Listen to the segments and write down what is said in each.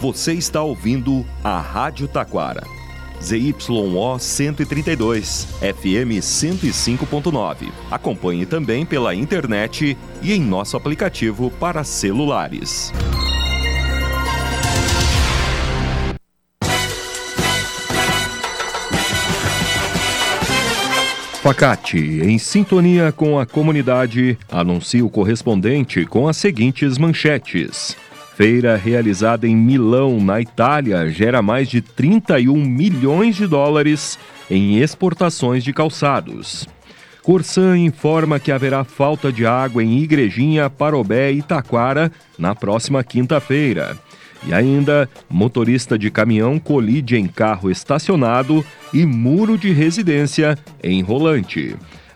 Você está ouvindo a Rádio Taquara. ZYO 132, FM 105.9. Acompanhe também pela internet e em nosso aplicativo para celulares. Facate, em sintonia com a comunidade, anuncia o correspondente com as seguintes manchetes. Feira realizada em Milão, na Itália, gera mais de 31 milhões de dólares em exportações de calçados. Corsan informa que haverá falta de água em Igrejinha, Parobé e Taquara na próxima quinta-feira. E ainda, motorista de caminhão colide em carro estacionado e muro de residência em Rolante.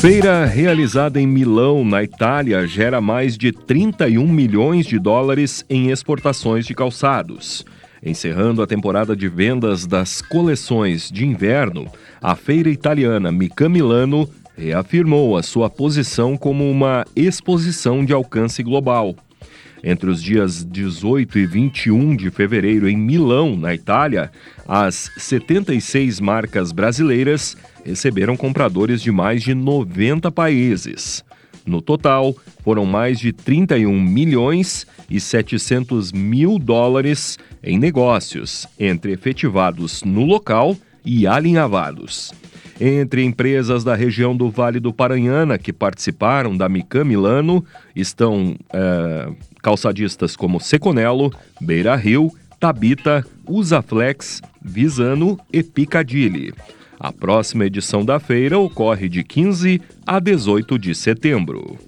Feira realizada em Milão, na Itália, gera mais de 31 milhões de dólares em exportações de calçados. Encerrando a temporada de vendas das coleções de inverno, a feira italiana Mica Milano reafirmou a sua posição como uma exposição de alcance global. Entre os dias 18 e 21 de fevereiro em Milão, na Itália, as 76 marcas brasileiras receberam compradores de mais de 90 países. No total, foram mais de 31 milhões e 700 mil dólares em negócios, entre efetivados no local e alinhavados. Entre empresas da região do Vale do Paranhana que participaram da Mica Milano estão é, calçadistas como Seconello, Beira Rio, Tabita, Usaflex, Visano e Picadilly. A próxima edição da feira ocorre de 15 a 18 de setembro.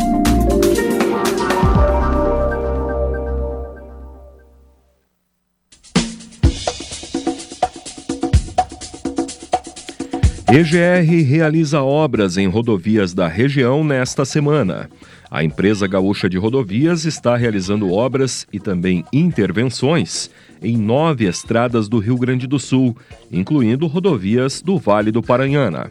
EGR realiza obras em rodovias da região nesta semana. A empresa gaúcha de rodovias está realizando obras e também intervenções em nove estradas do Rio Grande do Sul, incluindo rodovias do Vale do Paranhana.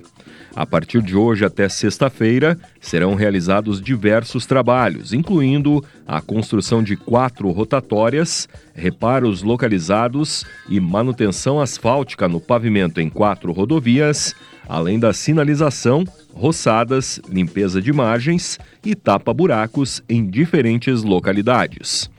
A partir de hoje até sexta-feira, serão realizados diversos trabalhos, incluindo a construção de quatro rotatórias, reparos localizados e manutenção asfáltica no pavimento em quatro rodovias, além da sinalização, roçadas, limpeza de margens e tapa-buracos em diferentes localidades.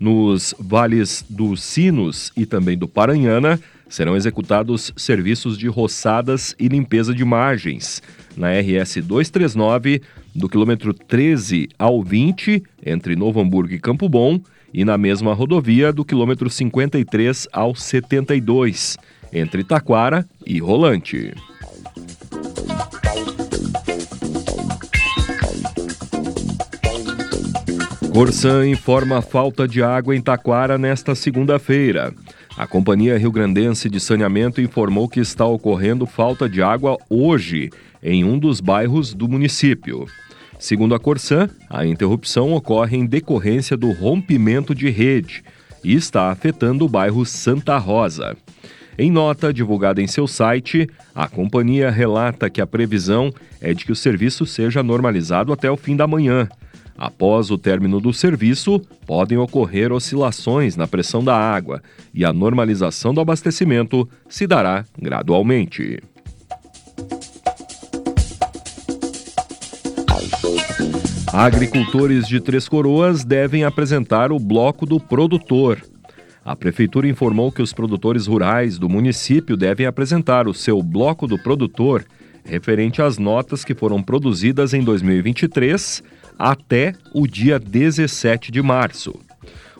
Nos vales dos Sinos e também do Paranhana, serão executados serviços de roçadas e limpeza de margens na RS 239, do quilômetro 13 ao 20, entre Novo Hamburgo e Campo Bom, e na mesma rodovia do quilômetro 53 ao 72, entre Taquara e Rolante. Corsan informa a falta de água em Taquara nesta segunda-feira. A Companhia Rio Grandense de Saneamento informou que está ocorrendo falta de água hoje em um dos bairros do município. Segundo a Corsan, a interrupção ocorre em decorrência do rompimento de rede e está afetando o bairro Santa Rosa. Em nota divulgada em seu site, a companhia relata que a previsão é de que o serviço seja normalizado até o fim da manhã Após o término do serviço, podem ocorrer oscilações na pressão da água e a normalização do abastecimento se dará gradualmente. Agricultores de Três Coroas devem apresentar o bloco do produtor. A prefeitura informou que os produtores rurais do município devem apresentar o seu bloco do produtor referente às notas que foram produzidas em 2023 até o dia 17 de março.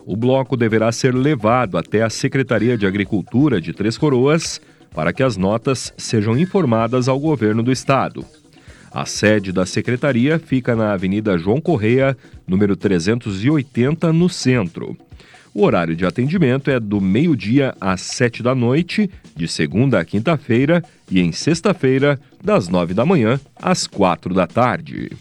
O bloco deverá ser levado até a Secretaria de Agricultura de Três Coroas para que as notas sejam informadas ao governo do estado. A sede da secretaria fica na Avenida João Correia, número 380, no centro. O horário de atendimento é do meio-dia às sete da noite, de segunda a quinta-feira, e em sexta-feira, das nove da manhã às quatro da tarde.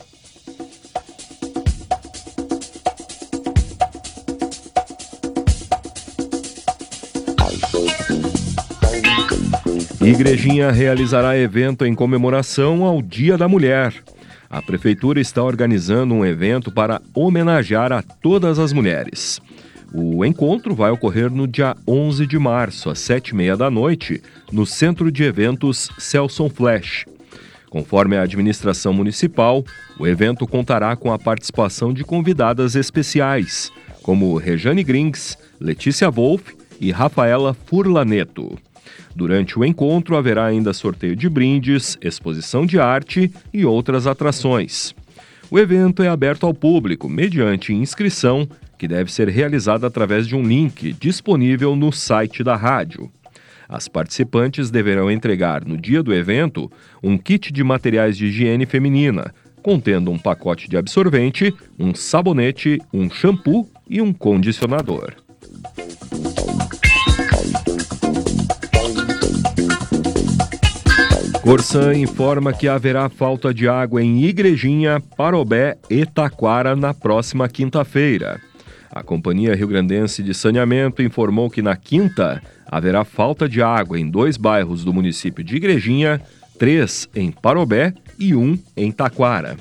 Igrejinha realizará evento em comemoração ao Dia da Mulher. A prefeitura está organizando um evento para homenagear a todas as mulheres. O encontro vai ocorrer no dia 11 de março, às sete e meia da noite, no Centro de Eventos Celson Flash. Conforme a administração municipal, o evento contará com a participação de convidadas especiais, como Rejane Grings, Letícia Wolff e Rafaela Furlaneto. Durante o encontro haverá ainda sorteio de brindes, exposição de arte e outras atrações. O evento é aberto ao público mediante inscrição, que deve ser realizada através de um link disponível no site da rádio. As participantes deverão entregar no dia do evento um kit de materiais de higiene feminina, contendo um pacote de absorvente, um sabonete, um shampoo e um condicionador. Corsan informa que haverá falta de água em Igrejinha, Parobé e Taquara na próxima quinta-feira. A Companhia Rio Grandense de Saneamento informou que na quinta haverá falta de água em dois bairros do município de Igrejinha, três em Parobé e um em Taquara.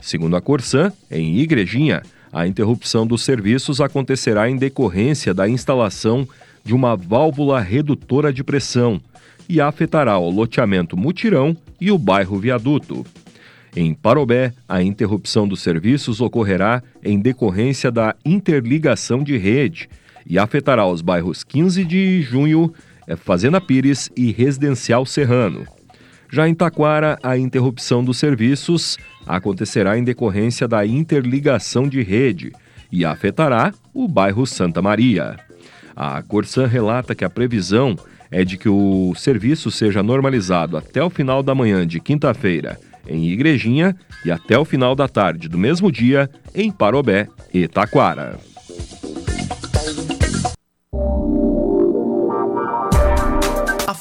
Segundo a Corsan, em Igrejinha, a interrupção dos serviços acontecerá em decorrência da instalação de uma válvula redutora de pressão e afetará o loteamento Mutirão e o bairro Viaduto. Em Parobé, a interrupção dos serviços ocorrerá em decorrência da interligação de rede e afetará os bairros 15 de junho, eh, Fazenda Pires e Residencial Serrano. Já em Taquara, a interrupção dos serviços acontecerá em decorrência da interligação de rede e afetará o bairro Santa Maria. A Corsan relata que a previsão é de que o serviço seja normalizado até o final da manhã de quinta-feira em Igrejinha e até o final da tarde do mesmo dia em Parobé e Taquara.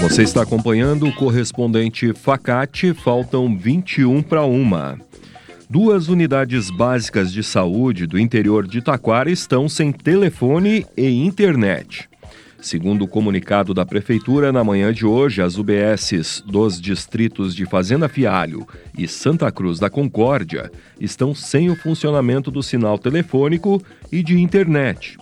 Você está acompanhando o correspondente Facate, faltam 21 para uma. Duas unidades básicas de saúde do interior de Taquara estão sem telefone e internet. Segundo o comunicado da Prefeitura, na manhã de hoje, as UBSs dos distritos de Fazenda Fialho e Santa Cruz da Concórdia estão sem o funcionamento do sinal telefônico e de internet.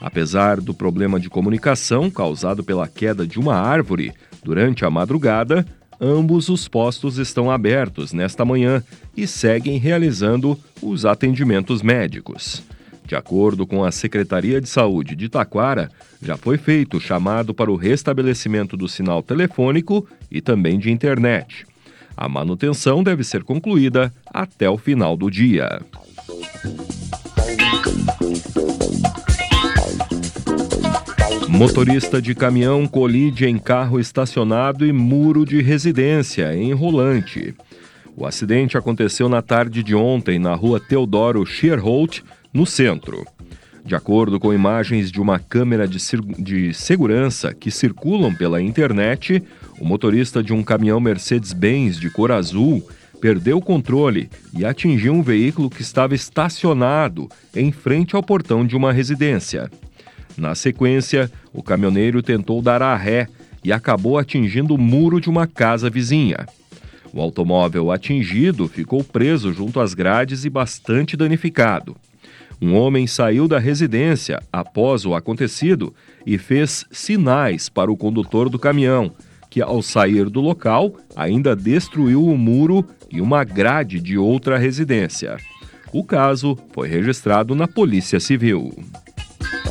Apesar do problema de comunicação causado pela queda de uma árvore durante a madrugada, ambos os postos estão abertos nesta manhã e seguem realizando os atendimentos médicos. De acordo com a Secretaria de Saúde de Taquara, já foi feito o chamado para o restabelecimento do sinal telefônico e também de internet. A manutenção deve ser concluída até o final do dia. Motorista de caminhão colide em carro estacionado e muro de residência em Rolante. O acidente aconteceu na tarde de ontem na rua Teodoro Scherholt, no centro. De acordo com imagens de uma câmera de, de segurança que circulam pela internet, o motorista de um caminhão Mercedes-Benz de cor azul perdeu o controle e atingiu um veículo que estava estacionado em frente ao portão de uma residência. Na sequência, o caminhoneiro tentou dar a ré e acabou atingindo o muro de uma casa vizinha. O automóvel atingido ficou preso junto às grades e bastante danificado. Um homem saiu da residência após o acontecido e fez sinais para o condutor do caminhão, que, ao sair do local, ainda destruiu o muro e uma grade de outra residência. O caso foi registrado na Polícia Civil.